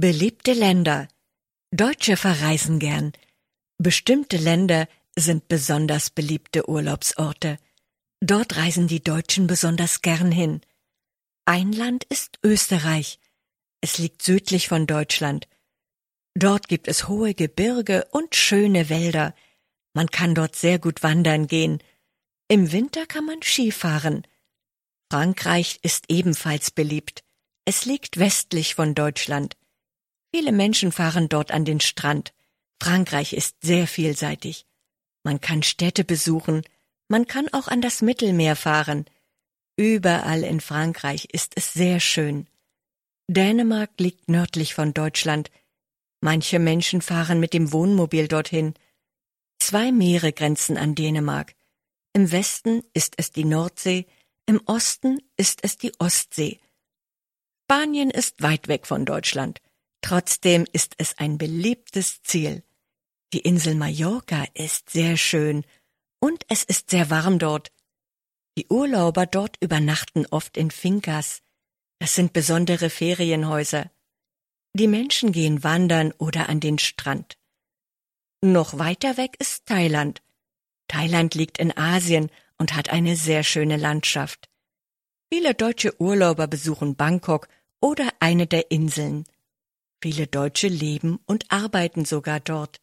Beliebte Länder. Deutsche verreisen gern. Bestimmte Länder sind besonders beliebte Urlaubsorte. Dort reisen die Deutschen besonders gern hin. Ein Land ist Österreich. Es liegt südlich von Deutschland. Dort gibt es hohe Gebirge und schöne Wälder. Man kann dort sehr gut wandern gehen. Im Winter kann man Skifahren. Frankreich ist ebenfalls beliebt. Es liegt westlich von Deutschland. Viele Menschen fahren dort an den Strand. Frankreich ist sehr vielseitig. Man kann Städte besuchen, man kann auch an das Mittelmeer fahren. Überall in Frankreich ist es sehr schön. Dänemark liegt nördlich von Deutschland. Manche Menschen fahren mit dem Wohnmobil dorthin. Zwei Meere grenzen an Dänemark. Im Westen ist es die Nordsee, im Osten ist es die Ostsee. Spanien ist weit weg von Deutschland. Trotzdem ist es ein beliebtes Ziel. Die Insel Mallorca ist sehr schön und es ist sehr warm dort. Die Urlauber dort übernachten oft in Fincas. Das sind besondere Ferienhäuser. Die Menschen gehen wandern oder an den Strand. Noch weiter weg ist Thailand. Thailand liegt in Asien und hat eine sehr schöne Landschaft. Viele deutsche Urlauber besuchen Bangkok oder eine der Inseln. Viele Deutsche leben und arbeiten sogar dort.